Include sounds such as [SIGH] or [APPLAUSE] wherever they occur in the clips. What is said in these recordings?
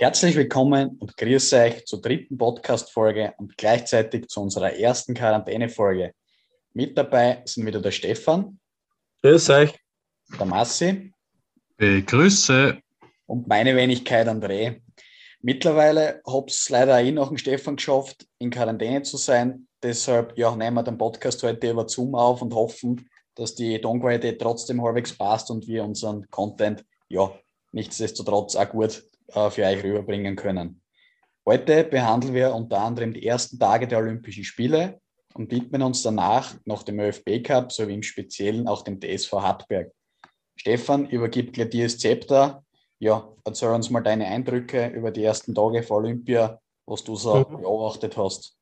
Herzlich willkommen und grüß euch zur dritten Podcast-Folge und gleichzeitig zu unserer ersten Quarantäne-Folge. Mit dabei sind wieder der Stefan. Grüß euch. Der Massi. Begrüße. Und meine Wenigkeit André. Mittlerweile habe es leider auch noch den Stefan geschafft, in Quarantäne zu sein. Deshalb ja, nehmen wir den Podcast heute über Zoom auf und hoffen, dass die Tonqualität trotzdem halbwegs passt und wir unseren Content ja nichtsdestotrotz auch gut äh, für euch rüberbringen können. Heute behandeln wir unter anderem die ersten Tage der Olympischen Spiele und widmen uns danach noch dem ÖFB Cup sowie im Speziellen auch dem TSV Hartberg. Stefan, übergibt gleich dir das Zepter. Ja, erzähl uns mal deine Eindrücke über die ersten Tage vor Olympia, was du so mhm. beobachtet hast.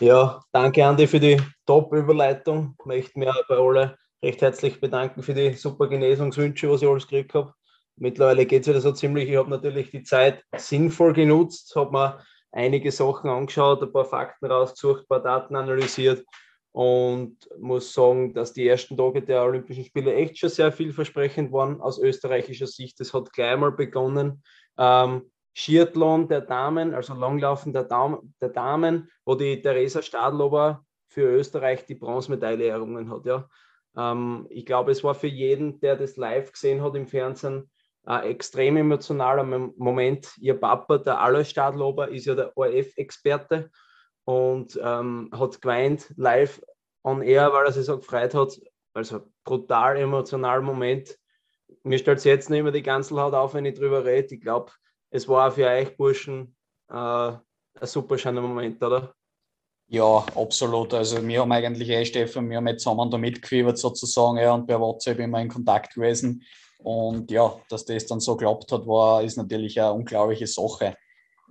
Ja, danke Andi für die Top-Überleitung. Ich möchte mich bei alle recht herzlich bedanken für die super Genesungswünsche, was ich alles gekriegt habe. Mittlerweile geht es wieder so ziemlich. Ich habe natürlich die Zeit sinnvoll genutzt, habe mir einige Sachen angeschaut, ein paar Fakten rausgesucht, ein paar Daten analysiert und muss sagen, dass die ersten Tage der Olympischen Spiele echt schon sehr vielversprechend waren aus österreichischer Sicht. Es hat gleich mal begonnen. Ähm, Skiathlon der Damen, also Langlaufen der, Damen, der Damen, wo die Theresa Stadlober für Österreich die Bronzemedaille errungen hat. Ja. Ähm, ich glaube, es war für jeden, der das live gesehen hat im Fernsehen, ein extrem emotionaler Moment. Ihr Papa, der Alois Stadlober, ist ja der ORF-Experte und ähm, hat geweint live on air, weil er sich so gefreut hat. Also brutal emotionaler Moment. Mir stellt es jetzt nicht mehr die ganze Haut auf, wenn ich drüber rede. Ich glaube, es war für euch Burschen äh, ein super schöner Moment, oder? Ja, absolut. Also wir haben eigentlich eh, Stefan, wir haben jetzt zusammen da mitgefiebert sozusagen ja, und bei WhatsApp immer in Kontakt gewesen. Und ja, dass das dann so geklappt hat, war, ist natürlich eine unglaubliche Sache.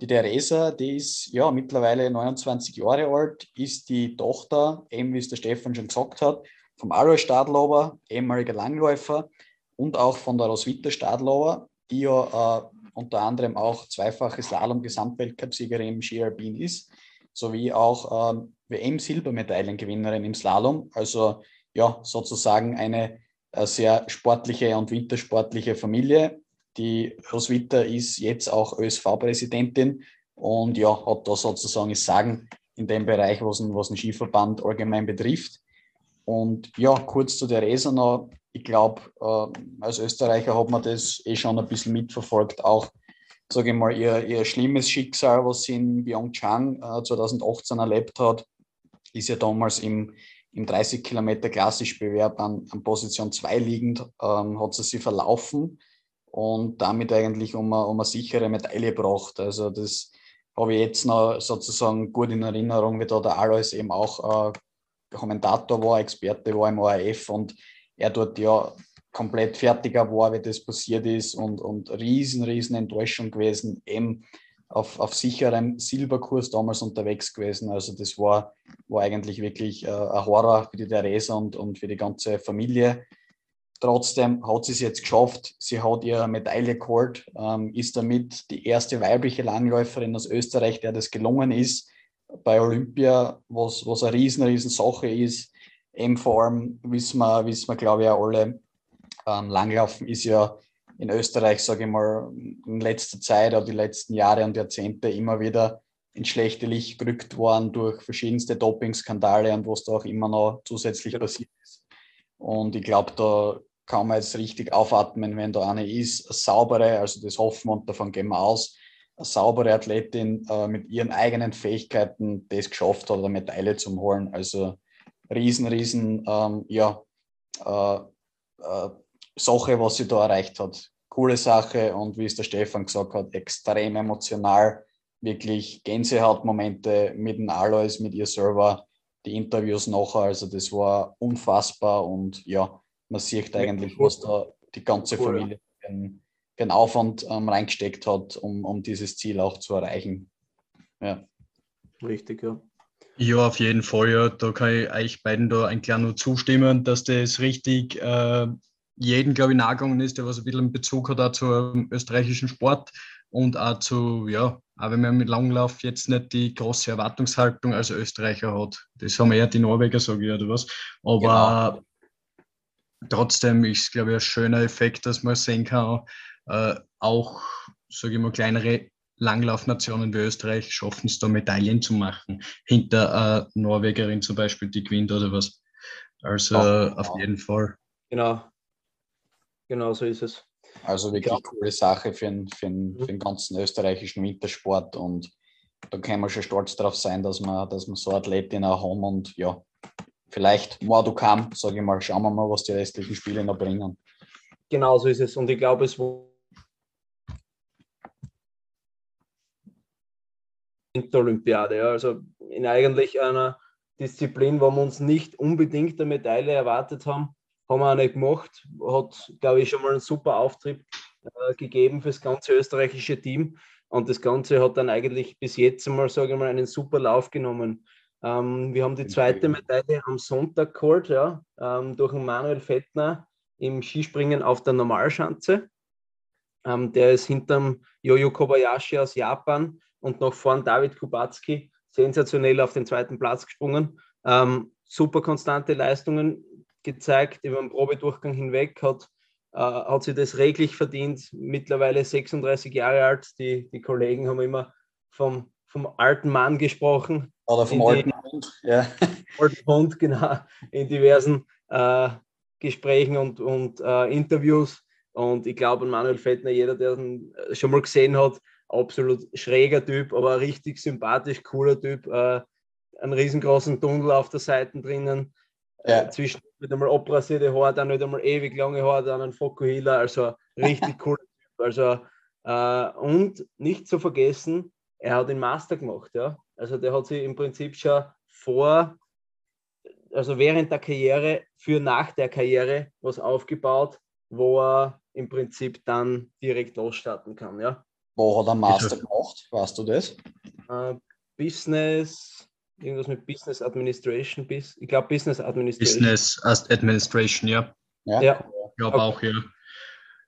Die Theresa, die ist ja mittlerweile 29 Jahre alt, ist die Tochter, eben wie es der Stefan schon gesagt hat, vom Alois Stadlober, ehemaliger Langläufer, und auch von der Roswitha Stadlober, die ja äh, unter anderem auch zweifache Slalom-Gesamtweltcupsiegerin im Ski Alpin ist, sowie auch ähm, WM-Silbermedaillengewinnerin im Slalom. Also ja, sozusagen eine, eine sehr sportliche und wintersportliche Familie. Die Roswitha ist jetzt auch ÖSV-Präsidentin und ja, hat da sozusagen das Sagen in dem Bereich, was ein, was Skiverband allgemein betrifft. Und ja, kurz zu der Resa noch ich glaube, äh, als Österreicher hat man das eh schon ein bisschen mitverfolgt. Auch, sage ich mal, ihr, ihr schlimmes Schicksal, was sie in Pyeongchang äh, 2018 erlebt hat, ist ja damals im, im 30 Kilometer Klassischbewerb an, an Position 2 liegend, ähm, hat sie sich verlaufen und damit eigentlich um eine, um eine sichere Medaille gebracht. Also das habe ich jetzt noch sozusagen gut in Erinnerung, wie da der Alois eben auch äh, Kommentator war, Experte war im ORF und er dort ja komplett fertiger war, wie das passiert ist und, und riesen, riesen Enttäuschung gewesen, eben auf, auf sicherem Silberkurs damals unterwegs gewesen. Also das war, war eigentlich wirklich äh, ein Horror für die Theresa und, und für die ganze Familie. Trotzdem hat sie es jetzt geschafft. Sie hat ihre Medaille geholt, ähm, ist damit die erste weibliche Langläuferin aus Österreich, der das gelungen ist bei Olympia, was, was eine riesen, riesen Sache ist eben vor allem wissen wir, wissen wir glaube ich, auch alle, ähm, Langlaufen ist ja in Österreich, sage ich mal, in letzter Zeit oder die letzten Jahre und Jahrzehnte immer wieder ins schlechte Licht gerückt worden durch verschiedenste Dopingskandale und was da auch immer noch zusätzlich passiert ist. Und ich glaube, da kann man jetzt richtig aufatmen, wenn da eine ist, eine saubere, also das hoffen wir und davon gehen wir aus, eine saubere Athletin äh, mit ihren eigenen Fähigkeiten das geschafft hat, eine Medaille zu holen. Also riesen, riesen, ähm, ja, äh, äh, Sache, was sie da erreicht hat. Coole Sache und wie es der Stefan gesagt hat, extrem emotional, wirklich Gänsehautmomente mit dem Alois, mit ihr selber, die Interviews nachher, also das war unfassbar und ja, man sieht eigentlich, was da die ganze Familie den, den Aufwand ähm, reingesteckt hat, um, um dieses Ziel auch zu erreichen. Ja. Richtig, ja. Ja, auf jeden Fall. Ja. Da kann ich euch beiden da ein kleiner zustimmen, dass das richtig äh, jeden, glaube ich, nachgegangen ist, der was ein bisschen einen Bezug hat auch zum österreichischen Sport und auch zu, ja, auch wenn man mit Langlauf jetzt nicht die große Erwartungshaltung als Österreicher hat. Das haben eher die Norweger, sage ich, oder was. Aber genau. trotzdem ist, glaube ich, ein schöner Effekt, dass man sehen kann, äh, auch sage ich mal, kleinere Langlaufnationen wie Österreich schaffen es da Medaillen zu machen. Hinter äh, Norwegerin zum Beispiel, die gewinnt oder was. Also ja, auf jeden Fall. Genau. Genau so ist es. Also wirklich ja. coole Sache für den, für, den, mhm. für den ganzen österreichischen Wintersport und da können wir schon stolz darauf sein, dass wir, dass wir so Athletinnen auch haben und ja, vielleicht more to come, sage ich mal, schauen wir mal, was die restlichen Spiele noch bringen. Genau so ist es und ich glaube, es Olympiade. Ja. Also in eigentlich einer Disziplin, wo wir uns nicht unbedingt eine Medaille erwartet haben, haben wir auch nicht gemacht. Hat, glaube ich, schon mal einen super Auftrieb äh, gegeben für das ganze österreichische Team. Und das Ganze hat dann eigentlich bis jetzt einmal, sage ich mal, einen super Lauf genommen. Ähm, wir haben die zweite Medaille am Sonntag geholt, ja, ähm, durch Manuel Fettner im Skispringen auf der Normalschanze. Ähm, der ist hinterm Jojo Kobayashi aus Japan und noch vorn David Kubacki sensationell auf den zweiten Platz gesprungen. Ähm, super konstante Leistungen gezeigt über den Probedurchgang hinweg, hat, äh, hat sie das reglich verdient, mittlerweile 36 Jahre alt. Die, die Kollegen haben immer vom, vom alten Mann gesprochen. Oder vom alten Hund, ja. [LAUGHS] Alten Hund, genau, in diversen äh, Gesprächen und, und äh, Interviews. Und ich glaube, Manuel Fettner, jeder, der ihn schon mal gesehen hat, absolut schräger Typ, aber richtig sympathisch, cooler Typ. Äh, einen riesengroßen Tunnel auf der Seite drinnen. Äh, ja. Äh, zwischen mit einmal abrasierte Haare, dann nicht einmal ewig lange Haare, dann ein Fokuhila. Also richtig [LAUGHS] cooler Typ. Also, äh, und nicht zu vergessen, er hat den Master gemacht. Ja? Also der hat sich im Prinzip schon vor, also während der Karriere, für nach der Karriere was aufgebaut, wo er im Prinzip dann direkt losstarten kann. Ja? Wo hat er Master gemacht? Weißt du das? Uh, Business, irgendwas mit Business Administration, bis, ich glaube Business Administration. Business Administration, ja. Ja, ja. ich glaube okay. auch, ja.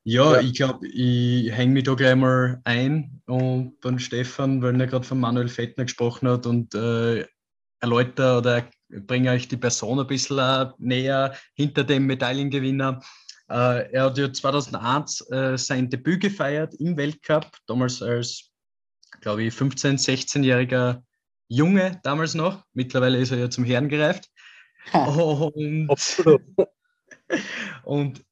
Ja, ja. ich glaube, ich hänge mich da gleich mal ein und beim Stefan, weil er gerade von Manuel Fettner gesprochen hat und äh, erläutere oder bringe euch die Person ein bisschen äh, näher hinter dem Medaillengewinner. Äh, er hat ja 2001 äh, sein Debüt gefeiert im Weltcup, damals als, glaube ich, 15-, 16-jähriger Junge, damals noch. Mittlerweile ist er ja zum Herrn gereift. Und, [LAUGHS] und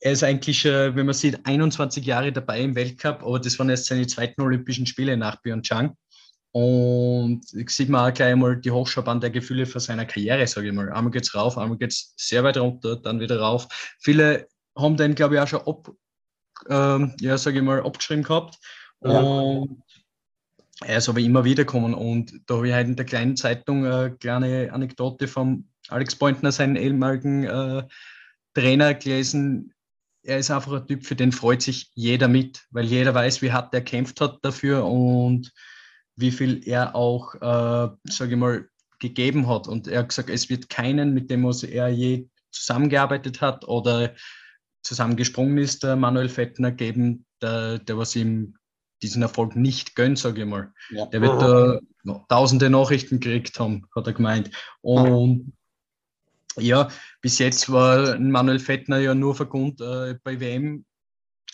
er ist eigentlich, wenn man sieht, 21 Jahre dabei im Weltcup, aber das waren erst seine zweiten Olympischen Spiele nach Pyeongchang. Und sieht man auch gleich mal die Hochschaubahn der Gefühle für seine Karriere, sage ich mal. Einmal geht es rauf, einmal geht es sehr weit runter, dann wieder rauf. Viele haben den, glaube ich, auch schon ab, ähm, ja, sage ich mal, abgeschrieben gehabt. Ja. Und er ist aber immer wieder gekommen. Und da habe ich halt in der kleinen Zeitung eine kleine Anekdote von Alex Pointner, seinen ehemaligen äh, Trainer, gelesen. Er ist einfach ein Typ, für den freut sich jeder mit, weil jeder weiß, wie hart er kämpft hat dafür und wie viel er auch, äh, sage ich mal, gegeben hat. Und er hat gesagt, es wird keinen, mit dem er je zusammengearbeitet hat oder zusammengesprungen ist, der Manuel Fettner, geben, der, der was ihm diesen Erfolg nicht gönnt, sage ich mal. Ja. Der wird da no, tausende Nachrichten gekriegt haben, hat er gemeint. Und ja, bis jetzt war Manuel Fettner ja nur vergund äh, bei WM,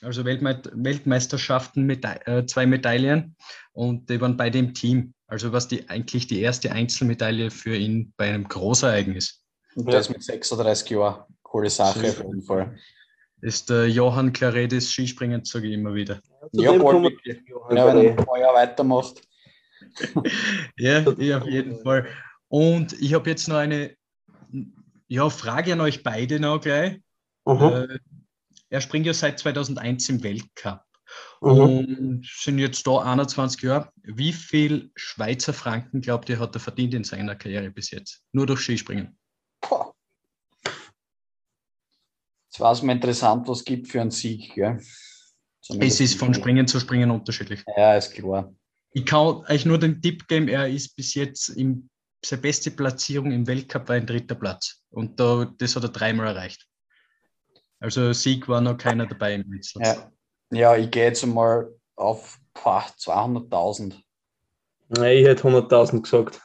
also Weltme Weltmeisterschaften mit äh, zwei Medaillen und die waren bei dem Team. Also was die eigentlich die erste Einzelmedaille für ihn bei einem Großereignis. Und das mit 36 Jahren. Coole Sache auf jeden Fall ist der Johann Claredis Skispringen, sage ich immer wieder. Ja, ja, bald, ja wenn er Jahre weitermacht. [LAUGHS] ja, ja, auf jeden Fall. Und ich habe jetzt noch eine ja, Frage an euch beide noch gleich. Äh, er springt ja seit 2001 im Weltcup. Mhm. Und sind jetzt da 21 Jahre. Wie viel Schweizer Franken, glaubt ihr, hat er verdient in seiner Karriere bis jetzt? Nur durch Skispringen? Boah. Jetzt war es mal interessant, was es gibt für einen Sieg. Gell? Es ist von Springen zu Springen unterschiedlich. Ja, ist klar. Ich kann euch nur den Tipp geben, er ist bis jetzt in seine beste Platzierung im Weltcup war ein dritter Platz. Und da, das hat er dreimal erreicht. Also Sieg war noch keiner dabei im Wechsel. Ja. ja, ich gehe jetzt mal auf 200.000. Nein, ich hätte 100.000 gesagt.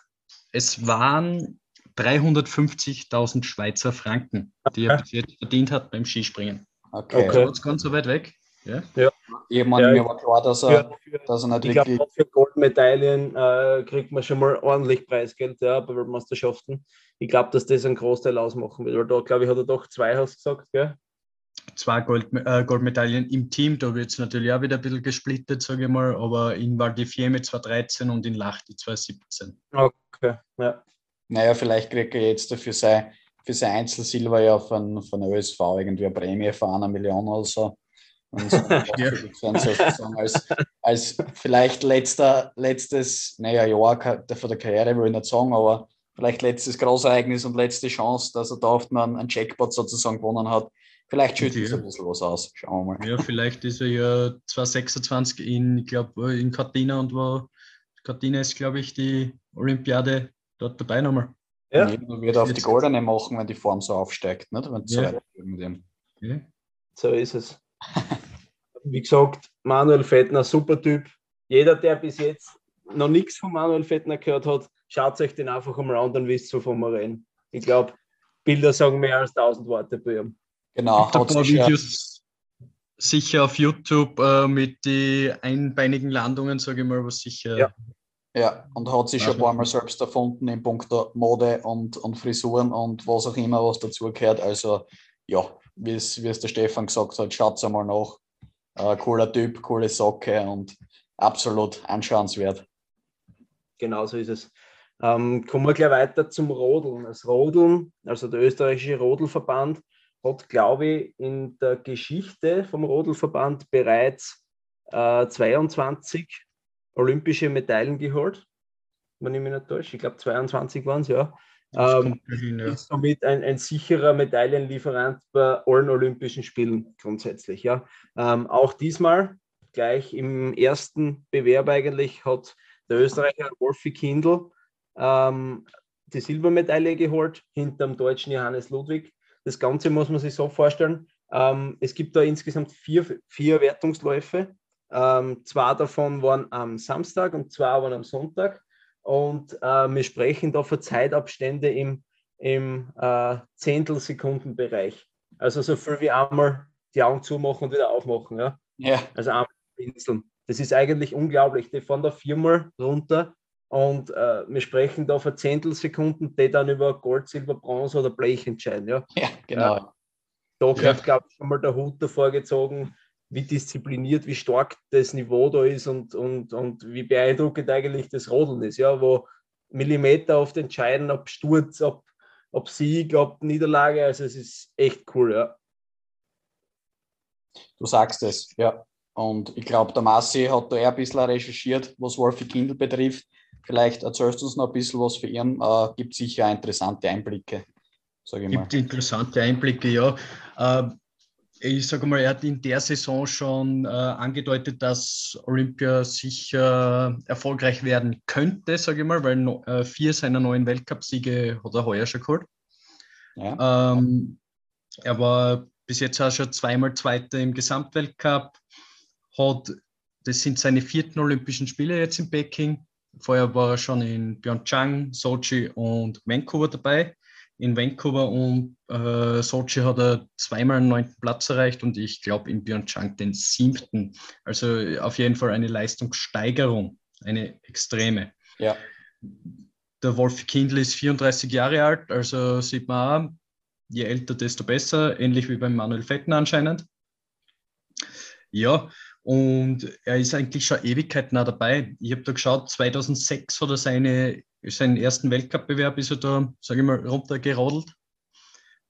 Es waren 350.000 Schweizer Franken, die er bis jetzt verdient hat beim Skispringen. Okay. okay. ganz so weit weg. Ja. ja. Ich meine, ja, mir war klar, dass er, für, für, dass er nicht ich wirklich... Glaub, für Goldmedaillen äh, kriegt man schon mal ordentlich Preisgeld ja, bei Weltmeisterschaften. Ich glaube, dass das einen Großteil ausmachen wird, weil da, glaube ich, hat er doch zwei, hast gesagt, gell? Zwei Gold, äh, Goldmedaillen im Team, da wird es natürlich auch wieder ein bisschen gesplittet, sage ich mal, aber in Val di Fiemme 2013 und in Lachti 2017. Okay, ja. Naja, vielleicht kriegt er jetzt dafür sein, für sein Einzelsilber ja von, von der ÖSV irgendwie eine Prämie von einer Million oder so. [LAUGHS] Und so ja. sozusagen als, als vielleicht letzter, letztes, naja, Jahr von der Karriere will ich nicht sagen, aber vielleicht letztes Großereignis und letzte Chance, dass er da oft einen, einen Jackpot sozusagen gewonnen hat. Vielleicht schüttet es ein bisschen was aus. Schauen wir mal. Ja, vielleicht ist er ja 2026 in, ich glaube, in Cortina und war, Cortina ist, glaube ich, die Olympiade dort dabei nochmal. Ja. Und wird auf die Goldene machen, wenn die Form so aufsteigt, nicht? Wenn ja. dem. Ja. So ist es. [LAUGHS] Wie gesagt, Manuel Fettner, super Typ. Jeder, der bis jetzt noch nichts von Manuel Fettner gehört hat, schaut euch den einfach einmal an, dann wisst ihr, wovon wir reden. Ich glaube, Bilder sagen mehr als tausend Worte bei ihm. Genau. Hat ein paar Videos sicher auf YouTube äh, mit den einbeinigen Landungen, sage ich mal, was sicher. Ja. ja, und hat sich schon ein paar Mal selbst erfunden in puncto Mode und, und Frisuren und was auch immer, was dazugehört. Also, ja, wie es der Stefan gesagt hat, schaut einmal nach. Äh, cooler Typ, coole Socke und absolut anschauenswert. Genau so ist es. Ähm, kommen wir gleich weiter zum Rodeln. Das Rodeln, also der österreichische Rodelverband, hat, glaube ich, in der Geschichte vom Rodelverband bereits äh, 22 olympische Medaillen geholt, wenn ich mich nicht täusche. Ich glaube, 22 waren es, ja. Ähm, hin, ja. Ist somit ein, ein, sicherer Medaillenlieferant bei allen Olympischen Spielen grundsätzlich. Ja. Ähm, auch diesmal, gleich im ersten Bewerb eigentlich, hat der Österreicher Wolfi Kindl ähm, die Silbermedaille geholt, hinter dem deutschen Johannes Ludwig. Das Ganze muss man sich so vorstellen. Ähm, es gibt da insgesamt vier, vier Wertungsläufe. Ähm, zwei davon waren am Samstag und zwei waren am Sonntag. Und äh, wir sprechen da von Zeitabstände im, im äh, Zehntelsekundenbereich. Also so viel wie einmal die Augen zumachen und wieder aufmachen. Ja? ja. Also einmal pinseln. Das ist eigentlich unglaublich. Die fahren da viermal runter und äh, wir sprechen da von Zehntelsekunden, die dann über Gold, Silber, Bronze oder Blech entscheiden. Ja, ja genau. Äh, da gehört, ja. glaube ich, schon mal der Hut davor gezogen, wie diszipliniert, wie stark das Niveau da ist und, und, und wie beeindruckend eigentlich das Rodeln ist, ja, wo Millimeter oft entscheiden, ob Sturz, ob, ob Sieg, ob Niederlage. Also es ist echt cool, ja. Du sagst es, ja. Und ich glaube, der Massi hat da eher ein bisschen recherchiert, was Wolfi Kindl betrifft. Vielleicht erzählst du uns noch ein bisschen was für ihn. Äh, gibt sicher interessante Einblicke, sage ich mal. Gibt interessante Einblicke, ja. Äh, ich sage mal, er hat in der Saison schon äh, angedeutet, dass Olympia sicher erfolgreich werden könnte, sage ich mal, weil no, äh, vier seiner neuen Weltcupsiege hat er heuer schon geholt. Ja. Ähm, er war bis jetzt auch schon zweimal Zweiter im Gesamtweltcup, hat, das sind seine vierten Olympischen Spiele jetzt in Peking. Vorher war er schon in Pyeongchang, Sochi und Vancouver dabei in Vancouver und äh, Sochi hat er zweimal einen neunten Platz erreicht und ich glaube in Pyeongchang den siebten. Also auf jeden Fall eine Leistungssteigerung, eine extreme. Ja. Der Wolf Kindl ist 34 Jahre alt, also sieht man auch, je älter, desto besser, ähnlich wie beim Manuel Fetten anscheinend. Ja, und er ist eigentlich schon Ewigkeiten auch dabei. Ich habe da geschaut, 2006 hat er seine seinen ersten Weltcup-Bewerb ist er da, sage ich mal, runtergerodelt.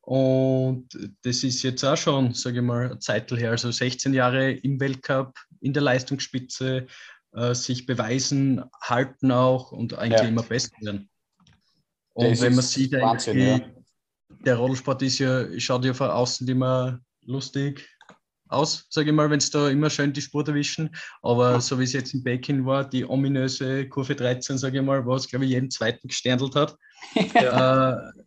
Und das ist jetzt auch schon, sage ich mal, eine Zeit her, also 16 Jahre im Weltcup, in der Leistungsspitze, äh, sich beweisen, halten auch und eigentlich ja. immer besser werden. Und das wenn man sieht, Wahnsinn, ja. der Rodelsport ist ja, schaut ja von außen immer lustig aus, sage ich mal, wenn es da immer schön die Spur erwischen. Aber so wie es jetzt in Peking war, die ominöse Kurve 13, sage ich mal, was, glaube ich, jeden zweiten gesternelt hat. [LAUGHS] äh,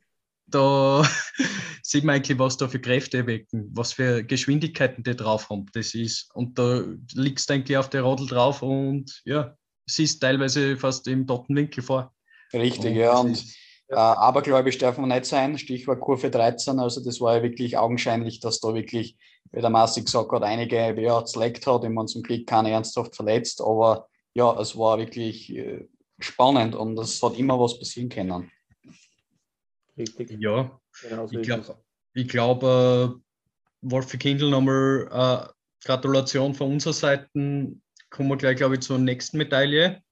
da [LAUGHS] sieht man eigentlich, was da für Kräfte erwecken, was für Geschwindigkeiten die drauf haben. Das ist, und da liegst du eigentlich auf der Rodel drauf und ja, siehst teilweise fast im dotten Winkel vor. Richtig, und ja. Und Ja. Äh, aber glaube ich, darf man nicht sein. Stichwort Kurve 13. Also das war ja wirklich augenscheinlich, dass da wirklich, wie der Massi gesagt hat, einige ja, zleckt hat. Ich meine, zum Glück keine ernsthaft verletzt. Aber ja, es war wirklich äh, spannend und es hat immer was passieren können. Richtig. Ja, genau so ich glaube, glaub, äh, Wolfi Kindl nochmal äh, Gratulation von unserer Seite. Kommen wir gleich, glaube ich, zur nächsten Medaille.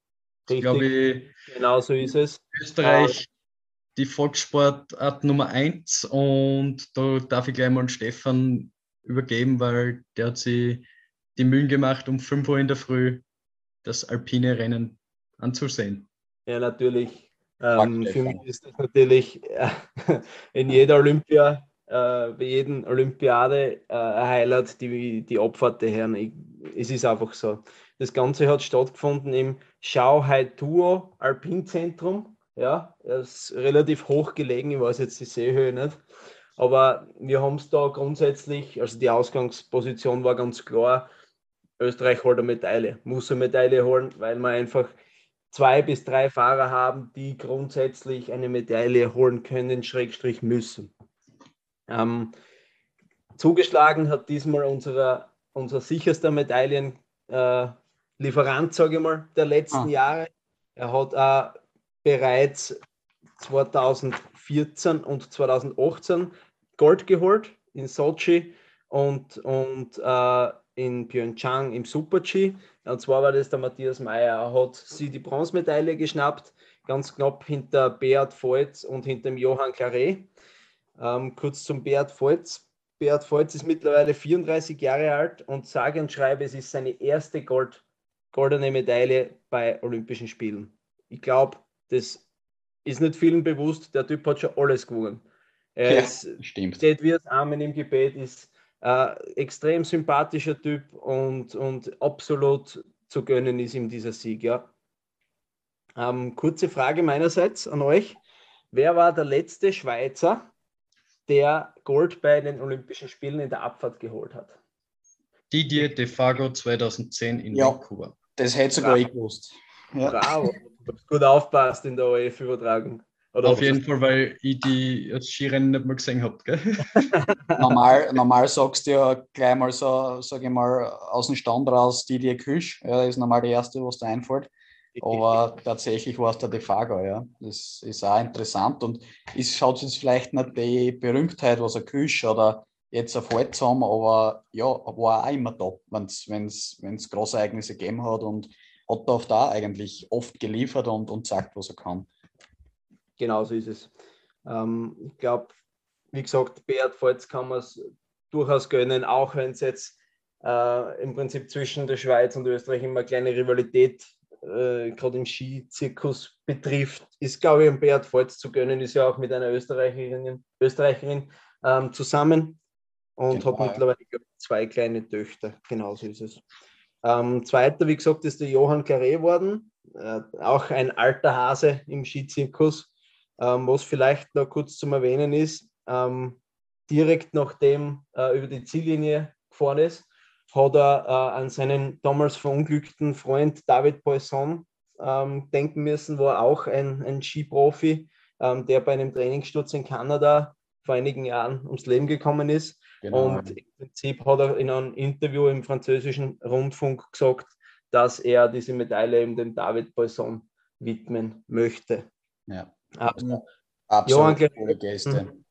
Richtig. Glaube ich, genau so ist es. Österreich die Volkssportart Nummer 1 und da darf ich gleich mal an Stefan übergeben, weil der hat sich die Mühen gemacht, um 5 Uhr in der Früh das alpine Rennen anzusehen. Ja, natürlich. Ähm, für mich ist das natürlich äh, [LAUGHS] in jeder Olympia, äh, bei jedem Olympiade äh, ein Highlight, die, die Abfahrt der Herren. Ich, es ist einfach so. Das Ganze hat stattgefunden im Shanghai Tuo Alpinzentrum ja, er ist relativ hoch gelegen, ich weiß jetzt die Seehöhe nicht. Aber wir haben es da grundsätzlich, also die Ausgangsposition war ganz klar, Österreich holt eine Medaille, muss eine Medaille holen, weil wir einfach zwei bis drei Fahrer haben, die grundsätzlich eine Medaille holen können, Schrägstrich müssen. Ähm, zugeschlagen hat diesmal unser, unser sicherster Medaillenlieferant, äh, sage ich mal, der letzten ah. Jahre. Er hat äh, bereits 2014 und 2018 Gold geholt in Sochi und, und äh, in Pyeongchang im Super-G. Und zwar war das der Matthias Meyer. Er hat sie die Bronzemedaille geschnappt, ganz knapp hinter Beat Volz und hinter dem Johann Claret. Ähm, kurz zum Beat Volz. Beat Volz ist mittlerweile 34 Jahre alt und sage und schreibe, es ist seine erste Gold, goldene Medaille bei Olympischen Spielen. Ich glaube, das ist nicht vielen bewusst, der Typ hat schon alles gewonnen. Er ja, ist, stimmt. steht wie das Amen im Gebet, ist äh, extrem sympathischer Typ und, und absolut zu gönnen ist ihm dieser Sieg. Ja. Ähm, kurze Frage meinerseits an euch. Wer war der letzte Schweizer, der Gold bei den Olympischen Spielen in der Abfahrt geholt hat? Didier Defago 2010 in ja, Vancouver. Das hätte sogar ich gewusst. Ja. Bravo. Du hast gut aufpasst in der ORF-Übertragung. Auf jeden Fall, weil ich die Skirennen nicht mehr gesehen habe. [LAUGHS] normal, normal sagst du ja gleich mal so, sage ich mal, aus dem Stand raus Didier Küsch. Ja, ist normal die erste, was da einfällt. Aber [LAUGHS] tatsächlich war es der Defago, ja. Das ist auch interessant und es schaut jetzt vielleicht nicht die Berühmtheit, was ein Küsch oder jetzt erfolgt haben, aber ja, war auch immer top, wenn es Großereignisse gegeben hat und hat auf da eigentlich oft geliefert und, und sagt, was er kann. Genau so ist es. Ähm, ich glaube, wie gesagt, Beat Volz kann man es durchaus gönnen, auch wenn es jetzt äh, im Prinzip zwischen der Schweiz und Österreich immer eine kleine Rivalität äh, gerade im Skizirkus betrifft, ist, glaube ich, ein Beat Volz zu gönnen, ist ja auch mit einer Österreicherin, Österreicherin ähm, zusammen und genau, hat mittlerweile zwei kleine Töchter. Genauso ist es. Ähm, zweiter, wie gesagt, ist der Johann Carré worden, äh, auch ein alter Hase im Skizirkus. Ähm, was vielleicht noch kurz zum Erwähnen ist, ähm, direkt nachdem er über die Ziellinie gefahren ist, hat er äh, an seinen damals verunglückten Freund David Poisson ähm, denken müssen, war auch ein, ein Skiprofi, ähm, der bei einem Trainingssturz in Kanada vor einigen Jahren ums Leben gekommen ist. Genau. Und im Prinzip hat er in einem Interview im französischen Rundfunk gesagt, dass er diese Medaille eben dem David Poisson widmen möchte. Ja, also, absolut Johann, coole Geste. Mhm.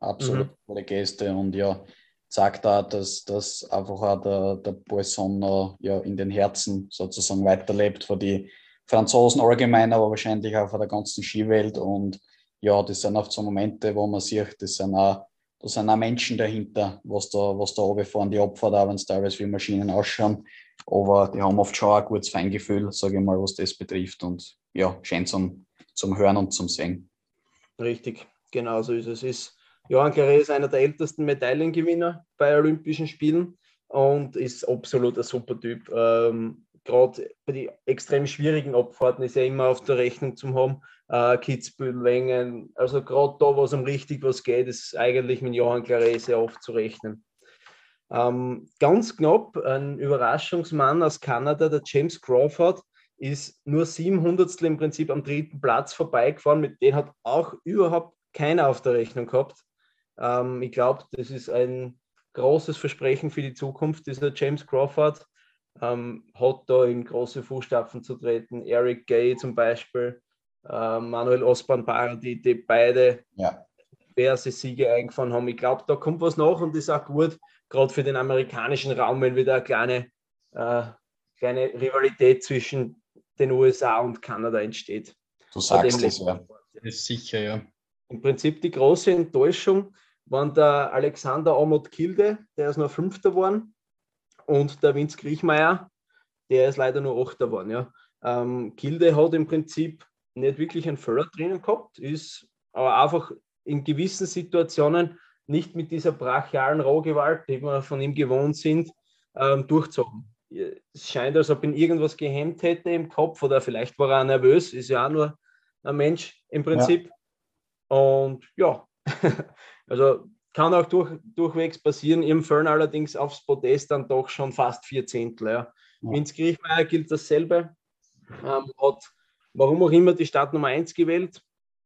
Absolut mhm. coole Geste und ja, sagt da, dass, dass einfach auch der, der Poisson ja, in den Herzen sozusagen weiterlebt für die Franzosen allgemein, aber wahrscheinlich auch für der ganzen Skiwelt und ja, das sind oft so Momente, wo man sieht, das sind auch, da sind auch Menschen dahinter, was da, was da runterfahren, die Opfer da, wenn es teilweise wie Maschinen ausschauen. Aber die haben oft schon ein gutes Feingefühl, sage ich mal, was das betrifft. Und ja, schön zum, zum Hören und zum Sehen. Richtig, genau so ist es. Ist, Johann Carré ist einer der ältesten Medaillengewinner bei Olympischen Spielen und ist absolut ein super Typ. Ähm, Gerade bei den extrem schwierigen Abfahrten ist er immer auf der Rechnung zu haben äh, Kitzbühel, Wengen. Also gerade da, wo es um richtig was geht, ist eigentlich mit Johann Claret sehr oft zu rechnen. Ähm, ganz knapp ein Überraschungsmann aus Kanada, der James Crawford, ist nur sieben Hundertstel im Prinzip am dritten Platz vorbeigefahren. Mit denen hat auch überhaupt keiner auf der Rechnung gehabt. Ähm, ich glaube, das ist ein großes Versprechen für die Zukunft, dieser James Crawford. Ähm, hat da in große Fußstapfen zu treten. Eric Gay zum Beispiel, äh, Manuel Osborn Paradi, die beide ja. diverse Siege eingefahren haben. Ich glaube, da kommt was nach und das ist auch gut, gerade für den amerikanischen Raum, wenn wieder eine kleine, äh, kleine Rivalität zwischen den USA und Kanada entsteht. Du sagst es, ja. Das ist sicher, ja. Im Prinzip die große Enttäuschung waren der Alexander Amot Kilde, der ist nur Fünfter geworden, und der Vince Griechmeier, der ist leider nur Achter geworden. Ja. Ähm, Kilde hat im Prinzip nicht wirklich einen drinnen gehabt, ist aber einfach in gewissen Situationen nicht mit dieser brachialen Rohgewalt, die wir von ihm gewohnt sind, ähm, durchzogen. Es scheint, als ob ihn irgendwas gehemmt hätte im Kopf oder vielleicht war er nervös, ist ja auch nur ein Mensch im Prinzip. Ja. Und ja, [LAUGHS] also kann auch durch, durchwegs passieren. Im Fern allerdings aufs Podest dann doch schon fast vier Zehntel. Ja. Ja. Vince Griechmeier gilt dasselbe. Ähm, hat warum auch immer die Stadt Nummer 1 gewählt.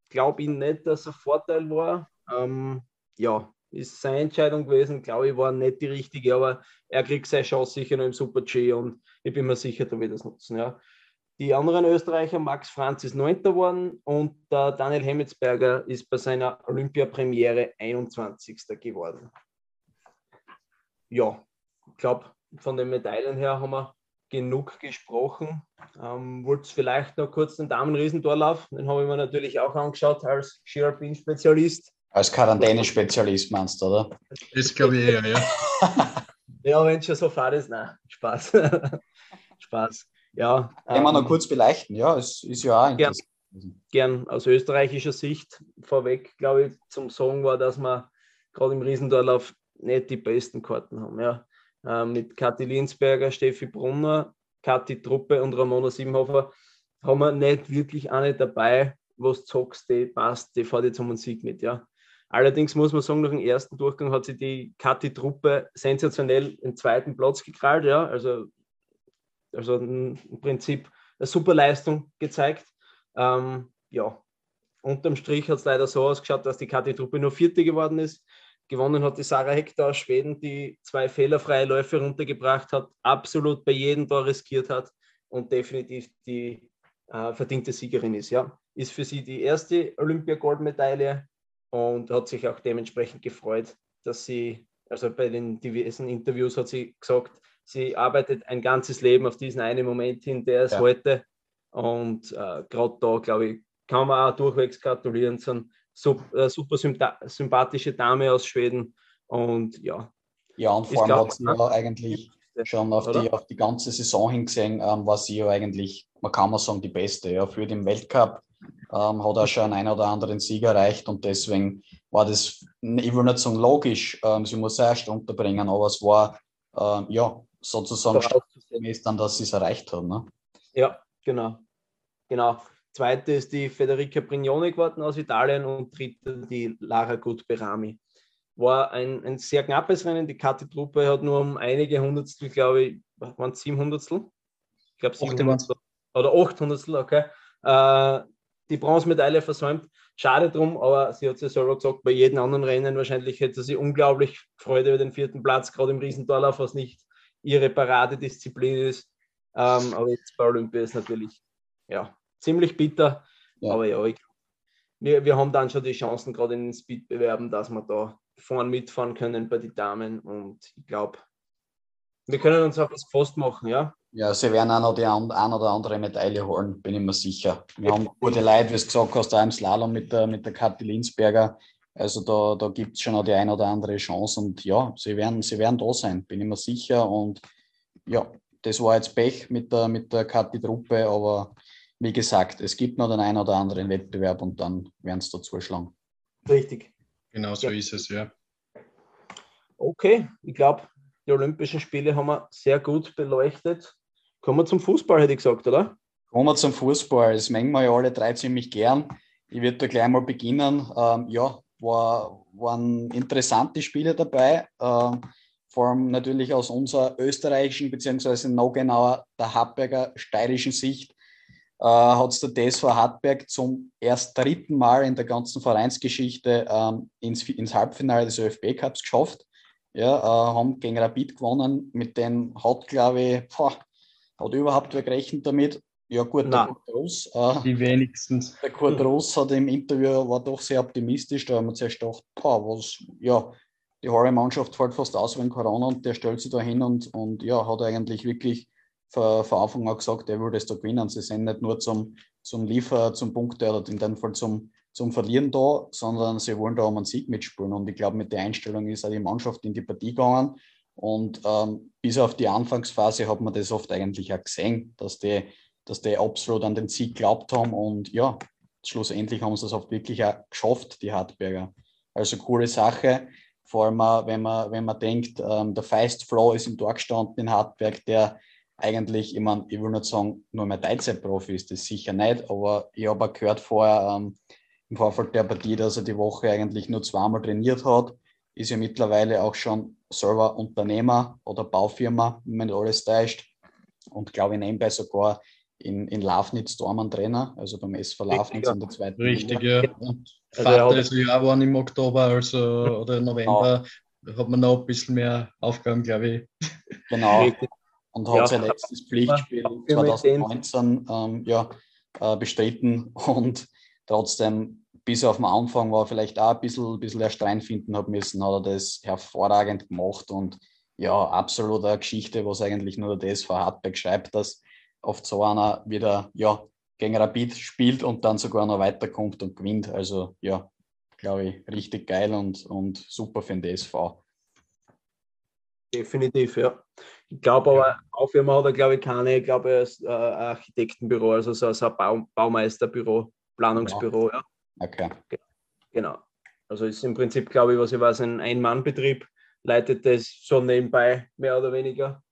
Glaube ich nicht, dass er Vorteil war. Ähm, ja, ist seine Entscheidung gewesen. Glaube ich, war nicht die richtige, aber er kriegt seine Chance sicher noch im Super G und ich bin mir sicher, da wird er es nutzen. Ja. Die anderen Österreicher, Max Franz ist Neunter geworden und der Daniel Hemmetsberger ist bei seiner Olympiapremiere 21. geworden. Ja, ich glaube, von den Medaillen her haben wir genug gesprochen. Ähm, Wollt vielleicht noch kurz den Damenriesentorlauf? Den habe ich mir natürlich auch angeschaut als Ski-Alpin-Spezialist. Als Quarantäne-Spezialist meinst du, oder? Das glaube ich eher, ja. [LAUGHS] ja, wenn es schon so fad ist, nein, Spaß. [LAUGHS] Spaß. Ja. Kann man ähm, noch kurz beleuchten, ja, es ist ja auch. Gern, gern aus österreichischer Sicht vorweg, glaube ich, zum Sagen war, dass wir gerade im Riesendorlauf nicht die besten Karten haben. Ja. Ähm, mit Kathi Linsberger, Steffi Brunner, Kathi Truppe und Ramona Siebenhofer haben wir nicht wirklich eine dabei, was zockst, die passt, die fährt jetzt um den Sieg mit. Ja. Allerdings muss man sagen, nach dem ersten Durchgang hat sie die Kathi Truppe sensationell im zweiten Platz gekrallt. Ja. Also also im Prinzip eine super Leistung gezeigt. Ähm, ja, unterm Strich hat es leider so ausgeschaut, dass die KT-Truppe nur Vierte geworden ist. Gewonnen hat die Sarah Hector aus Schweden, die zwei fehlerfreie Läufe runtergebracht hat, absolut bei jedem Tor riskiert hat und definitiv die äh, verdiente Siegerin ist. Ja. Ist für sie die erste Olympia-Goldmedaille und hat sich auch dementsprechend gefreut, dass sie, also bei den diversen Interviews hat sie gesagt, sie arbeitet ein ganzes Leben auf diesen einen Moment hin, der ist ja. heute. Und äh, gerade da, glaube ich, kann man auch durchwegs gratulieren. So eine super, äh, super sympathische Dame aus Schweden. Und ja. Ja, und vor allem hat sie ja eigentlich schon auf die, auf die ganze Saison hingesehen, ähm, war sie ja eigentlich, man kann mal sagen, die beste. Ja. Für den Weltcup ähm, hat er schon einen oder anderen Sieg erreicht und deswegen war das, ich will nicht sagen logisch, ähm, sie muss erst unterbringen, aber es war ähm, ja sozusagen standesgemäß dann, dass sie es erreicht haben. Ne? Ja, genau. Genau. Zweite ist die Federica Brignone geworden aus Italien und dritte die Lara Gutberami. War ein, ein sehr knappes Rennen. Die Kati-Truppe hat nur um einige Hundertstel, glaube ich, waren es sieben Hundertstel? Ich glaube sieben Hundertstel. Oder acht Hundertstel, okay. Äh, die Bronzemedaille versäumt. Schade drum, aber sie hat ja selber gesagt, bei jedem anderen Rennen wahrscheinlich hätte sie unglaublich Freude über den vierten Platz, gerade im Riesentorlauf, was nicht ihre Paradedisziplin ist. Ähm, aber jetzt bei Olympia ist natürlich ja, ziemlich bitter. Ja. Aber ja, ich, wir, wir haben dann schon die Chancen, gerade in den Speedbewerben, dass wir da vorn mitfahren können bei den Damen. Und ich glaube, wir können uns auch was gefasst machen, ja. Ja, sie werden auch noch die ein, oder andere Medaille holen, bin ich mir sicher. Wir haben gute Leute, wie du gesagt hast, auch im Slalom mit der, mit der Kathi Linsberger. Also da, da gibt es schon noch die eine oder andere Chance und ja, sie werden, sie werden da sein, bin ich mir sicher. Und ja, das war jetzt Pech mit der, mit der Kathi-Truppe, aber wie gesagt, es gibt noch den einen oder anderen Wettbewerb und dann werden es da zuschlagen. Richtig. Genau so ja. ist es, ja. Okay, ich glaube, die Olympischen Spiele haben wir sehr gut beleuchtet. Kommen wir zum Fußball, hätte ich gesagt, oder? Kommen wir zum Fußball. Das mengen wir ja alle drei ziemlich gern. Ich würde da gleich mal beginnen. Ähm, ja, war, waren interessante Spiele dabei, äh, vor allem natürlich aus unserer österreichischen beziehungsweise noch genauer der Hartberger steirischen Sicht. äh, hat es der DSV Hartberg zum erst dritten Mal in der ganzen Vereinsgeschichte ähm, ins, ins Halbfinale des ÖFB Cups geschafft. Ja, äh, haben gegen Rapid gewonnen, mit denen hat, glaube ich, boah, hat überhaupt wer gerechnet damit. Ja, gut, der Kurt Ross. Äh, die wenigstens. Der Kurt Ross hat im Interview war doch sehr optimistisch. Da haben wir zuerst gedacht, boah, was, ja, die halbe Mannschaft fällt fast aus wegen Corona und der stellt sich da hin und, und ja, hat eigentlich wirklich von, von Anfang an gesagt, er würde es da gewinnen. Sie sind nicht nur zum, zum Liefer, zum Punkte oder in dem Fall zum, zum Verlieren da, sondern sie wollen da um einen Sieg mitspielen. Und ich glaube, mit der Einstellung ist auch die Mannschaft in die Partie gegangen. Und ähm, bis auf die Anfangsphase hat man das oft eigentlich auch gesehen, dass die, dass die absolut an den Sieg geglaubt haben. Und ja, schlussendlich haben sie es oft wirklich auch geschafft, die Hartberger. Also coole Sache. Vor allem, wenn man, wenn man denkt, ähm, der Feist Flow ist im Tor gestanden in Hartberg, der eigentlich, ich meine, ich will nicht sagen, nur mehr Teilzeitprofi ist das sicher nicht, aber ich habe auch gehört vorher ähm, im Vorfeld der Partie, dass er die Woche eigentlich nur zweimal trainiert hat. Ist ja mittlerweile auch schon selber Unternehmer oder Baufirma, wenn man alles täuscht. Und glaube ich, nebenbei sogar in, in Lafnitz Dormann-Trainer, also beim SV Lafnitz in der zweiten Richtig, Liga. ja. Also Vater ist ja auch im Oktober also, oder November. Genau. hat man noch ein bisschen mehr Aufgaben, glaube ich. Genau und hat ja, sein letztes Pflichtspiel 2019 ähm, ja, äh, bestritten [LAUGHS] und trotzdem bis auf den Anfang war vielleicht auch ein bisschen, ein bisschen erst reinfinden hat müssen, hat er das hervorragend gemacht und ja, absolut eine Geschichte, was eigentlich nur der DSV Hartberg schreibt, dass oft so einer wieder ja, gegen Rapid spielt und dann sogar noch weiterkommt und gewinnt. Also ja, glaube ich, richtig geil und, und super für den DSV. Definitiv, ja. Ich glaube aber, Baufirma hat er, glaube ich, keine, ich glaube, er ist äh, Architektenbüro, also so, so ein Bau, Baumeisterbüro, Planungsbüro, ja. Okay. Genau. Also ist im Prinzip, glaube ich, was ich weiß, ein Ein-Mann-Betrieb, leitet das schon nebenbei, mehr oder weniger.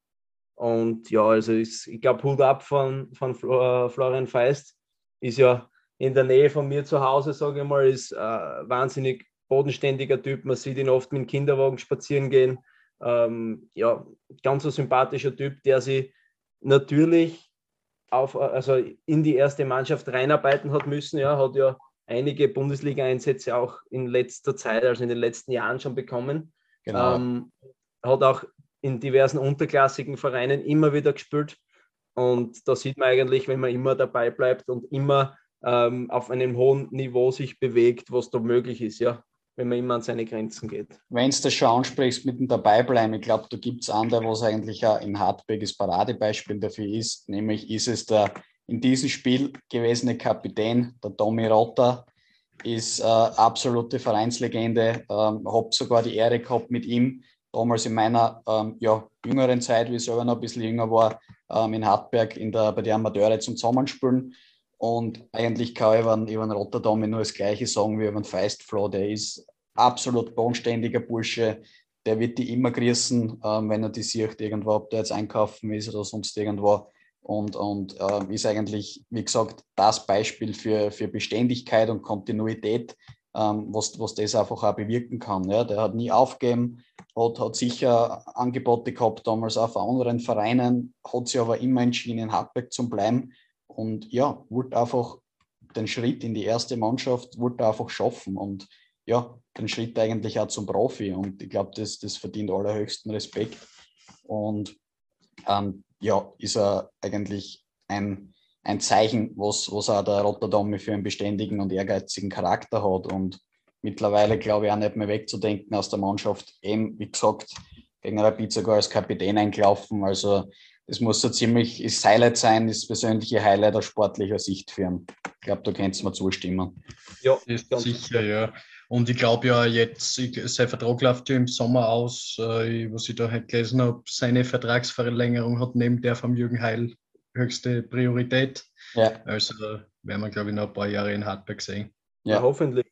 Und ja, also ist, ich glaube, Hut ab von, von äh, Florian Feist, ist ja in der Nähe von mir zu Hause, sage ich mal, ist äh, wahnsinnig bodenständiger Typ. Man sieht ihn oft mit dem Kinderwagen spazieren gehen ähm, ja, ganz ein sympathischer Typ, der sich natürlich auf, also in die erste Mannschaft reinarbeiten hat müssen. Ja, hat ja einige Bundesliga-Einsätze auch in letzter Zeit, also in den letzten Jahren schon bekommen. Genau. Ähm, hat auch in diversen unterklassigen Vereinen immer wieder gespielt. Und da sieht man eigentlich, wenn man immer dabei bleibt und immer ähm, auf einem hohen Niveau sich bewegt, was da möglich ist. Ja, wenn man immer an seine Grenzen geht. Wenn du das schon ansprichst mit dem Dabeibleiben, ich glaube, da gibt es andere, wo es eigentlich auch in Hartberg das Paradebeispiel dafür ist, nämlich ist es der in diesem Spiel gewesene Kapitän, der Tommy Rotter, ist äh, absolute Vereinslegende, ähm, habe sogar die Ehre gehabt mit ihm, damals in meiner ähm, ja, jüngeren Zeit, wie ich selber noch ein bisschen jünger war, ähm, in Hartberg in der, bei den Amateure zum Zusammenspielen. Und eigentlich kann ich über, über Rotterdam nur das Gleiche sagen wie über den Feistflow. Der ist absolut bodenständiger Bursche. Der wird die immer grüßen, ähm, wenn er die sieht, irgendwo, ob der jetzt einkaufen ist oder sonst irgendwo. Und, und äh, ist eigentlich, wie gesagt, das Beispiel für, für Beständigkeit und Kontinuität, ähm, was, was das einfach auch bewirken kann. Ja. Der hat nie aufgegeben, hat, hat sicher Angebote gehabt, damals auch von anderen Vereinen, hat sich aber immer entschieden, in Hartberg zu bleiben und ja, wollte einfach den Schritt in die erste Mannschaft, wollte einfach schaffen und ja, den Schritt eigentlich auch zum Profi. Und ich glaube, das, das verdient allerhöchsten Respekt. Und ähm, ja, ist er eigentlich ein, ein Zeichen, was, was auch der Rotterdam für einen beständigen und ehrgeizigen Charakter hat. Und mittlerweile, glaube ich, auch nicht mehr wegzudenken aus der Mannschaft. Eben, wie gesagt, gegen Rapid sogar als Kapitän eingelaufen. Also das muss so ziemlich das Highlight sein, das persönliche Highlight aus sportlicher Sicht für ihn. Ich glaube, da kannst du mir zustimmen. Ja, ist sicher, ja. Und ich glaube ja jetzt, ich, sein Vertrag läuft ja im Sommer aus, äh, was ich da halt gelesen habe, seine Vertragsverlängerung hat neben der vom Jürgen Heil höchste Priorität. Ja. Also werden wir, glaube ich, noch ein paar Jahre in Hartberg sehen. Ja, ja hoffentlich.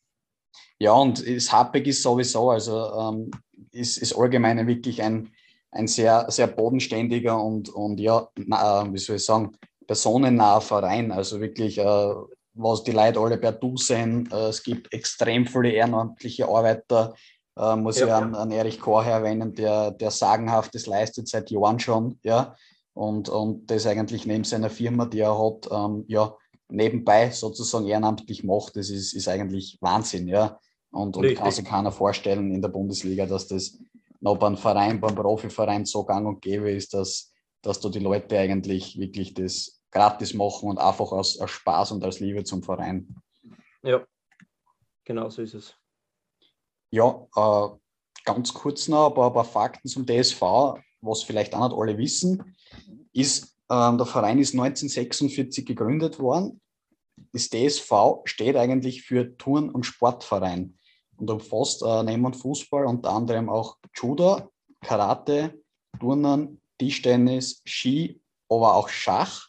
Ja, und das Hartberg ist sowieso, also ähm, ist, ist allgemein wirklich ein, ein sehr, sehr bodenständiger und, und ja, na, wie soll ich sagen, personennaher Verein. Also wirklich, äh, was die Leute alle per Du sind. Äh, es gibt extrem viele ehrenamtliche Arbeiter. Äh, muss ja. ich an, an Erich Korher erwähnen, der, der Sagenhaftes leistet seit Jahren schon. Ja. Und, und das eigentlich neben seiner Firma, die er hat, ähm, ja, nebenbei sozusagen ehrenamtlich macht, das ist, ist eigentlich Wahnsinn, ja. Und, und kann sich keiner vorstellen in der Bundesliga, dass das noch beim Verein, beim Profiverein so gang und gäbe ist, dass, dass da die Leute eigentlich wirklich das gratis machen und einfach aus, aus Spaß und aus Liebe zum Verein. Ja, genau so ist es. Ja, äh, ganz kurz noch ein paar, Fakten zum DSV, was vielleicht auch nicht alle wissen, ist, äh, der Verein ist 1946 gegründet worden. Das DSV steht eigentlich für Turn- und Sportverein und umfasst äh, neben Fußball unter anderem auch Judo, Karate, Turnen, Tischtennis, Ski, aber auch Schach.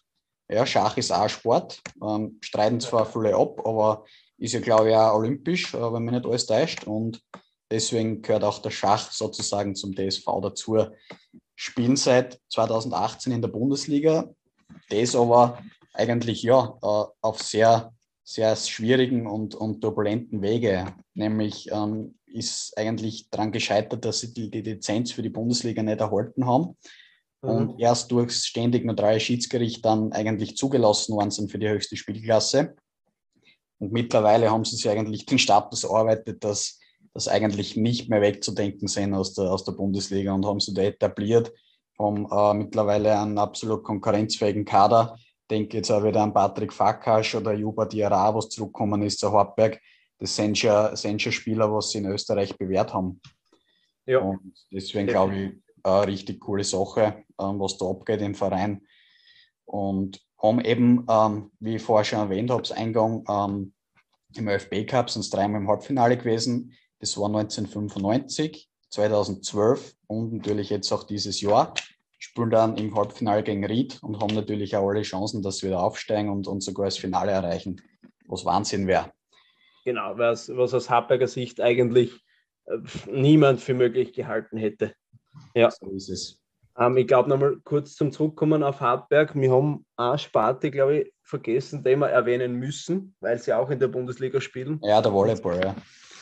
Ja, Schach ist auch Sport, ähm, streiten zwar viele ab, aber ist ja, glaube ich, auch olympisch, äh, wenn mich nicht alles täuscht. Und deswegen gehört auch der Schach sozusagen zum DSV dazu. Spielen seit 2018 in der Bundesliga. Das aber eigentlich ja äh, auf sehr sehr schwierigen und, und turbulenten Wege. Nämlich ähm, ist eigentlich daran gescheitert, dass sie die, die, Lizenz für die Bundesliga nicht erhalten haben mhm. und erst durch ständig neutrale Schiedsgericht dann eigentlich zugelassen worden sind für die höchste Spielklasse. Und mittlerweile haben sie sich eigentlich den Status erarbeitet, dass das eigentlich nicht mehr wegzudenken sind aus der, aus der Bundesliga und haben sie da etabliert, haben äh, mittlerweile einen absolut konkurrenzfähigen Kader, denke jetzt auch wieder an Patrick Fakasch oder Juba Diarra, was zurückgekommen ist zu Hartberg. Das sind schon, sind schon Spieler, was sie in Österreich bewährt haben. Ja. Und deswegen glaube ich, eine richtig coole Sache, ähm, was da abgeht im Verein. Und haben eben, ähm, wie ich vorher schon erwähnt habe, Eingang ähm, im ÖFB Cup sind es dreimal im Halbfinale gewesen. Das war 1995, 2012 und natürlich jetzt auch dieses Jahr spielen dann im Halbfinale gegen Ried und haben natürlich auch alle Chancen, dass sie wieder aufsteigen und, und sogar das Finale erreichen, was Wahnsinn wäre. Genau, was, was aus Hartberger Sicht eigentlich äh, niemand für möglich gehalten hätte. Ja. So ist es. Ähm, ich glaube, nochmal kurz zum Zurückkommen auf Hartberg. Wir haben eine Sparte, glaube ich, vergessen, die wir erwähnen müssen, weil sie auch in der Bundesliga spielen. Ja, der Volleyball, ja.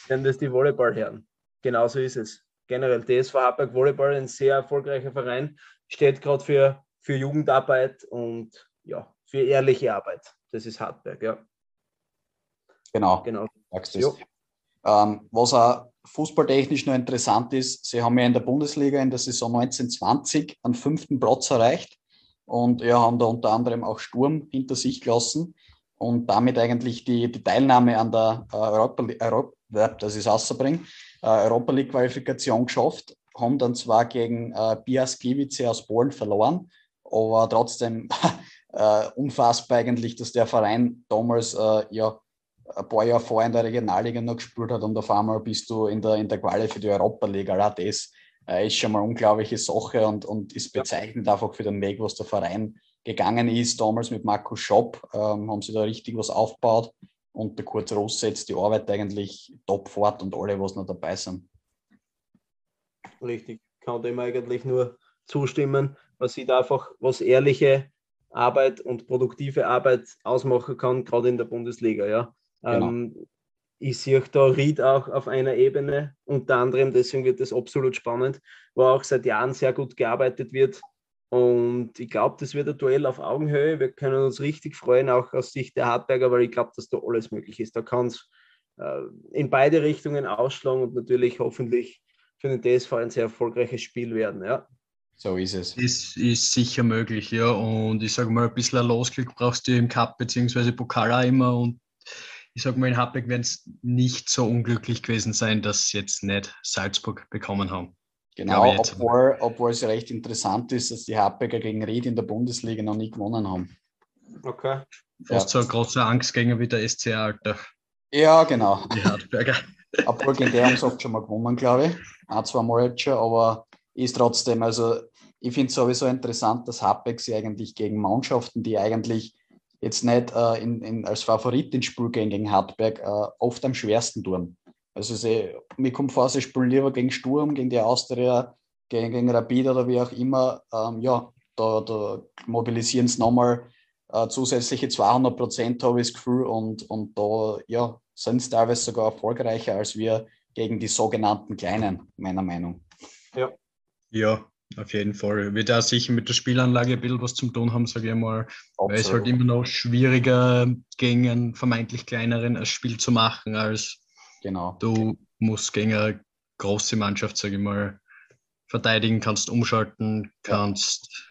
Denn das die Volleyballherren. Genau so ist es. Generell DSV Hartberg Volleyball, ein sehr erfolgreicher Verein, steht gerade für, für Jugendarbeit und ja, für ehrliche Arbeit. Das ist Hartberg, ja. Genau. genau. Ähm, was auch fußballtechnisch noch interessant ist, sie haben ja in der Bundesliga in der Saison 1920 einen fünften Platz erreicht und ja, haben da unter anderem auch Sturm hinter sich gelassen und damit eigentlich die, die Teilnahme an der äh, Europa, Europa, das ist außerbringen, äh, Europa League Qualifikation geschafft haben dann zwar gegen äh, Biaskiewicz aus Polen verloren, aber trotzdem [LAUGHS] äh, unfassbar eigentlich, dass der Verein damals äh, ja ein paar Jahre vorher in der Regionalliga noch gespielt hat und auf einmal bist du in der, in der Quali für die Europa League. Auch das äh, ist schon mal eine unglaubliche Sache und, und ist bezeichnend einfach für den Weg, was der Verein gegangen ist. Damals mit Markus Schopp ähm, haben sie da richtig was aufgebaut und der Kurt Ross setzt die Arbeit eigentlich top fort und alle, was noch dabei sind. Richtig, kann dem eigentlich nur zustimmen. Man sieht einfach, was ehrliche Arbeit und produktive Arbeit ausmachen kann, gerade in der Bundesliga. Ja. Genau. Ähm, ich sehe da Ried auch auf einer Ebene, unter anderem, deswegen wird das absolut spannend, wo auch seit Jahren sehr gut gearbeitet wird. Und ich glaube, das wird ein Duell auf Augenhöhe. Wir können uns richtig freuen, auch aus Sicht der Hartberger, weil ich glaube, dass da alles möglich ist. Da kann es äh, in beide Richtungen ausschlagen und natürlich hoffentlich für den DSV ein sehr erfolgreiches Spiel werden. Ja. So ist es. Das ist sicher möglich, ja. Und ich sage mal, ein bisschen ein Losglück brauchst du im Cup bzw. Pokal auch immer. Und ich sage mal, in Habeck werden es nicht so unglücklich gewesen sein, dass sie jetzt nicht Salzburg bekommen haben. Genau, obwohl, obwohl es recht interessant ist, dass die Habecker gegen Ried in der Bundesliga noch nie gewonnen haben. Okay. Fast ja. so eine große Angst gegen wie der SC Alter. Ja, genau. Die Hartberger. [LAUGHS] Obwohl gegen die haben sie oft schon mal gewonnen, glaube ich. Ein, zwei Mal jetzt schon, aber ist trotzdem, also ich finde es sowieso interessant, dass Habeck sie eigentlich gegen Mannschaften, die eigentlich jetzt nicht äh, in, in, als Favorit ins Spiel gehen gegen Hartberg, äh, oft am schwersten tun. Also sie, mir kommt vor, sie spielen lieber gegen Sturm, gegen die Austria, gegen, gegen Rapid oder wie auch immer. Ähm, ja, da, da mobilisieren sie nochmal äh, zusätzliche 200 Prozent, habe ich das Gefühl. Und, und da ja, sind sie teilweise sogar erfolgreicher als wir gegen die sogenannten Kleinen, meiner Meinung. Ja. Ja, Auf jeden Fall. Wird auch sicher mit der Spielanlage ein bisschen was zum tun haben, sage ich mal. Absolut. Weil es halt immer noch schwieriger gegen einen vermeintlich kleineren ein Spiel zu machen, als genau. du musst gegen eine große Mannschaft, sage ich mal, verteidigen, kannst umschalten, kannst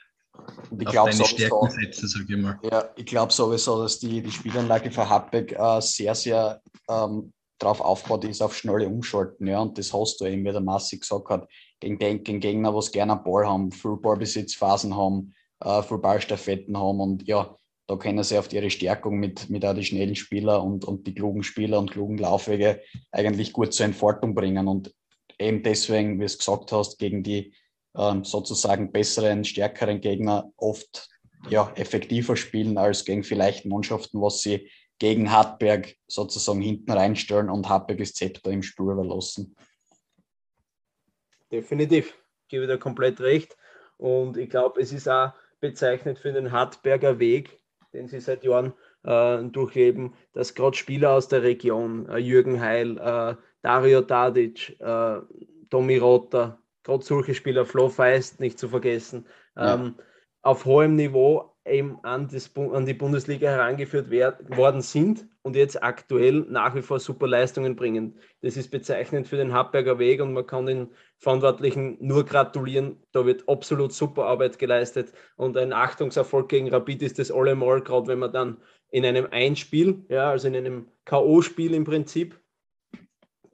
und ich glaube sowieso, setzen, ich mal. Ja, ich glaube sowieso, dass die, die Spielanlage für Happig äh, sehr, sehr ähm, darauf aufbaut ist, auf schnelle Umschalten. Ja, und das hast du eben, wie der Massi gesagt hat, gegen, gegen Gegner, die gerne einen Ball haben, viel Ballbesitzphasen haben, äh, viel Ballstaffetten haben und ja, da können sie auf ihre Stärkung mit, mit auch die schnellen Spieler und, und die klugen Spieler und klugen Laufwege eigentlich gut zur Entfaltung bringen. Und eben deswegen, wie du es gesagt hast, gegen die ähm, sozusagen besseren, stärkeren Gegner oft ja, effektiver spielen als gegen vielleicht Mannschaften, was sie gegen Hartberg sozusagen hinten reinstellen und Hartberg das Zepter im Spiel überlassen. Definitiv, ich gebe dir komplett recht. Und ich glaube, es ist auch bezeichnet für den Hartberger Weg, den sie seit Jahren äh, durchleben, dass gerade Spieler aus der Region, äh, Jürgen Heil, äh, Dario Tadic, äh, Tommy Rotter, gerade solche Spieler, Flo Feist nicht zu vergessen, ja. ähm, auf hohem Niveau eben an, das, an die Bundesliga herangeführt werd, worden sind und jetzt aktuell nach wie vor super Leistungen bringen. Das ist bezeichnend für den Hartberger Weg und man kann den Verantwortlichen nur gratulieren. Da wird absolut super Arbeit geleistet und ein Achtungserfolg gegen Rapid ist das allemal, gerade wenn man dann in einem Einspiel, ja, also in einem K.O.-Spiel im Prinzip,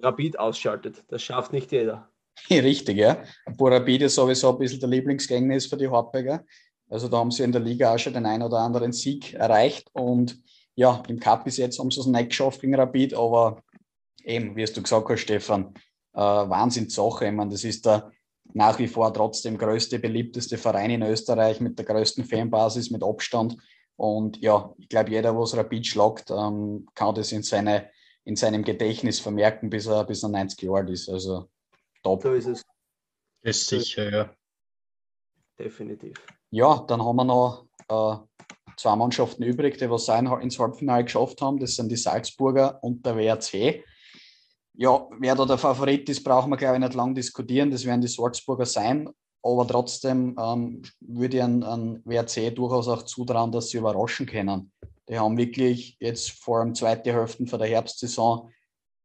Rapid ausschaltet. Das schafft nicht jeder. [LAUGHS] Richtig, ja. Rapid ist sowieso ein bisschen der Lieblingsgänger ist für die Hartberger. Also da haben sie in der Liga auch schon den einen oder anderen Sieg erreicht. Und ja, im Cup bis jetzt haben sie es nicht geschafft gegen Rapid, aber eben, wie du gesagt hast, Stefan, äh, Wahnsinnssache. Ich meine, das ist der nach wie vor trotzdem größte, beliebteste Verein in Österreich mit der größten Fanbasis, mit Abstand. Und ja, ich glaube, jeder, was Rapid schlagt, ähm, kann das in, seine, in seinem Gedächtnis vermerken, bis er, bis er 90 Jahre alt ist. Also top. So ist es. Ist sicher, ja. Definitiv. Ja, dann haben wir noch äh, zwei Mannschaften übrig, die was ins Halbfinale geschafft haben. Das sind die Salzburger und der WRC. Ja, wer da der Favorit ist, brauchen wir, glaube ich, nicht lang diskutieren. Das werden die Salzburger sein. Aber trotzdem ähm, würde ich an, an WRC durchaus auch zutrauen, dass sie überraschen können. Die haben wirklich jetzt vor allem zweite Hälfte von der Herbstsaison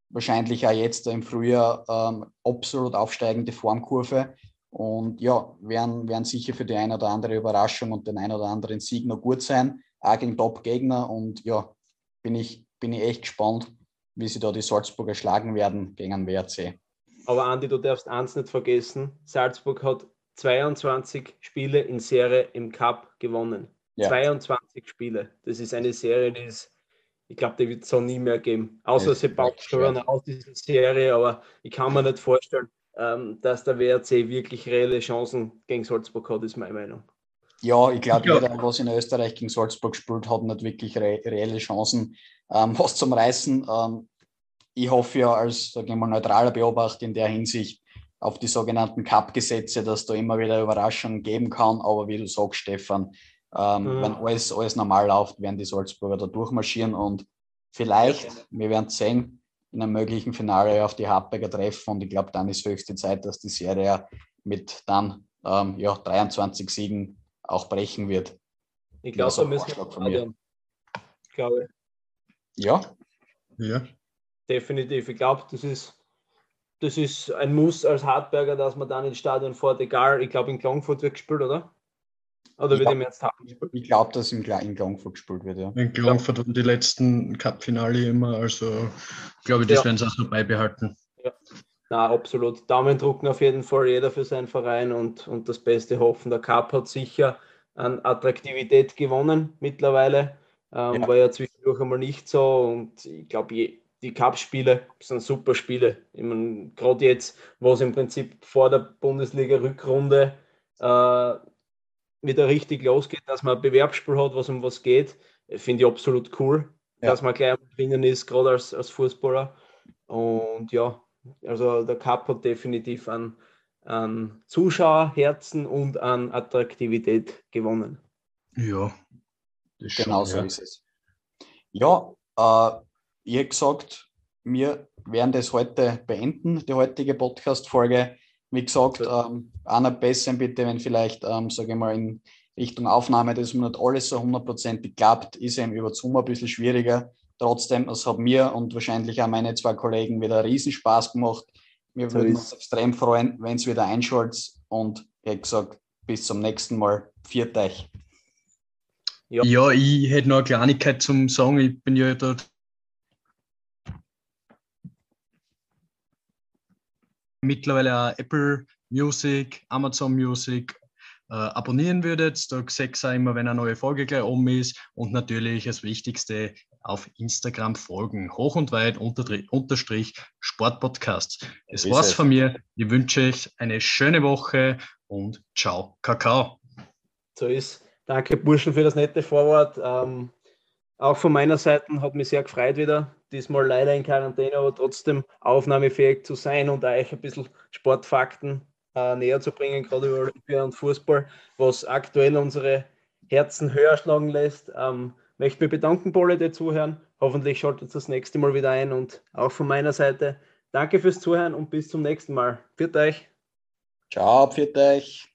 wahrscheinlich auch jetzt im Frühjahr ähm, absolut aufsteigende Formkurve. Und ja, werden, werden sicher für die eine oder andere Überraschung und den einen oder anderen Sieg noch gut sein, auch gegen Top-Gegner. Und ja, bin ich, bin ich echt gespannt, wie sie da die Salzburger schlagen werden gegen den WRC. Aber Andi, du darfst eins nicht vergessen: Salzburg hat 22 Spiele in Serie im Cup gewonnen. Ja. 22 Spiele. Das ist eine Serie, die ist, ich glaube, die wird es so nie mehr geben. Außer sie baut schon aus dieser Serie, aber ich kann mir nicht vorstellen, dass der WRC wirklich reelle Chancen gegen Salzburg hat, ist meine Meinung. Ja, ich glaube, jeder, was in Österreich gegen Salzburg spielt, hat nicht wirklich re reelle Chancen, ähm, was zum Reißen. Ähm, ich hoffe ja als sage ich mal, neutraler Beobachter in der Hinsicht auf die sogenannten Cup-Gesetze, dass da immer wieder Überraschungen geben kann. Aber wie du sagst, Stefan, ähm, mhm. wenn alles, alles normal läuft, werden die Salzburger da durchmarschieren und vielleicht, ja. wir werden sehen, in einem möglichen Finale auf die Hartberger treffen. Und ich glaube, dann ist höchste Zeit, dass die Serie mit dann ähm, ja, 23 Siegen auch brechen wird. Ich glaube, da müssen wir. Ich glaube. Ja. Ja. Definitiv. Ich glaube, das ist, das ist ein Muss als Hartberger, dass man dann ins Stadion fährt, egal. Ich glaube, in Klangfurt wird gespielt, oder? Oder wird im März gespielt? Ich glaube, dass im in Klangfurt gespielt wird, ja. In Klangfurt waren die letzten Cup-Finale immer, also glaube ich, das ja. werden sie auch so beibehalten. Ja. Na, absolut. Daumen drucken auf jeden Fall jeder für seinen Verein und, und das Beste hoffen. Der Cup hat sicher an Attraktivität gewonnen mittlerweile. Ähm, ja. War ja zwischendurch einmal nicht so und ich glaube, die Cup-Spiele sind super Spiele. Gerade jetzt, wo es im Prinzip vor der Bundesliga-Rückrunde äh, wieder richtig losgeht, dass man ein Bewerbsspiel hat, was um was geht, finde ich absolut cool, ja. dass man gleich drinnen ist, gerade als, als Fußballer. Und ja, also der Cup hat definitiv an, an Zuschauerherzen und an Attraktivität gewonnen. Ja, genau so ja. ist es. Ja, äh, ihr gesagt, wir werden das heute beenden, die heutige Podcast-Folge. Wie gesagt, ähm, einer besser bitte, wenn vielleicht, ähm, sage ich mal, in Richtung Aufnahme, dass man nicht alles so hundertprozentig klappt, ist eben über Zoom ein bisschen schwieriger. Trotzdem, es hat mir und wahrscheinlich auch meine zwei Kollegen wieder riesen Spaß gemacht. Wir so würden uns extrem freuen, wenn es wieder einschaltet. Und wie gesagt, bis zum nächsten Mal. Viert euch. Ja. ja, ich hätte noch eine Kleinigkeit zum Sagen. Ich bin ja dort mittlerweile auch Apple Music, Amazon Music äh, abonnieren würdet. Da seht ihr immer, wenn eine neue Folge gleich oben ist. Und natürlich das Wichtigste, auf Instagram folgen. Hoch und weit unterstrich Sportpodcast. Das war's es. von mir. Ich wünsche euch eine schöne Woche und ciao, Kakao. So ist. Danke, Burschen, für das nette Vorwort. Ähm, auch von meiner Seite hat mich sehr gefreut wieder. Diesmal leider in Quarantäne, aber trotzdem aufnahmefähig zu sein und euch ein bisschen Sportfakten äh, näher zu bringen, gerade über Olympia und Fußball, was aktuell unsere Herzen höher schlagen lässt. Ähm, möchte mich bedanken, Paul, die zuhören. Hoffentlich schaltet ihr das nächste Mal wieder ein und auch von meiner Seite danke fürs Zuhören und bis zum nächsten Mal. Für euch. Ciao, für euch.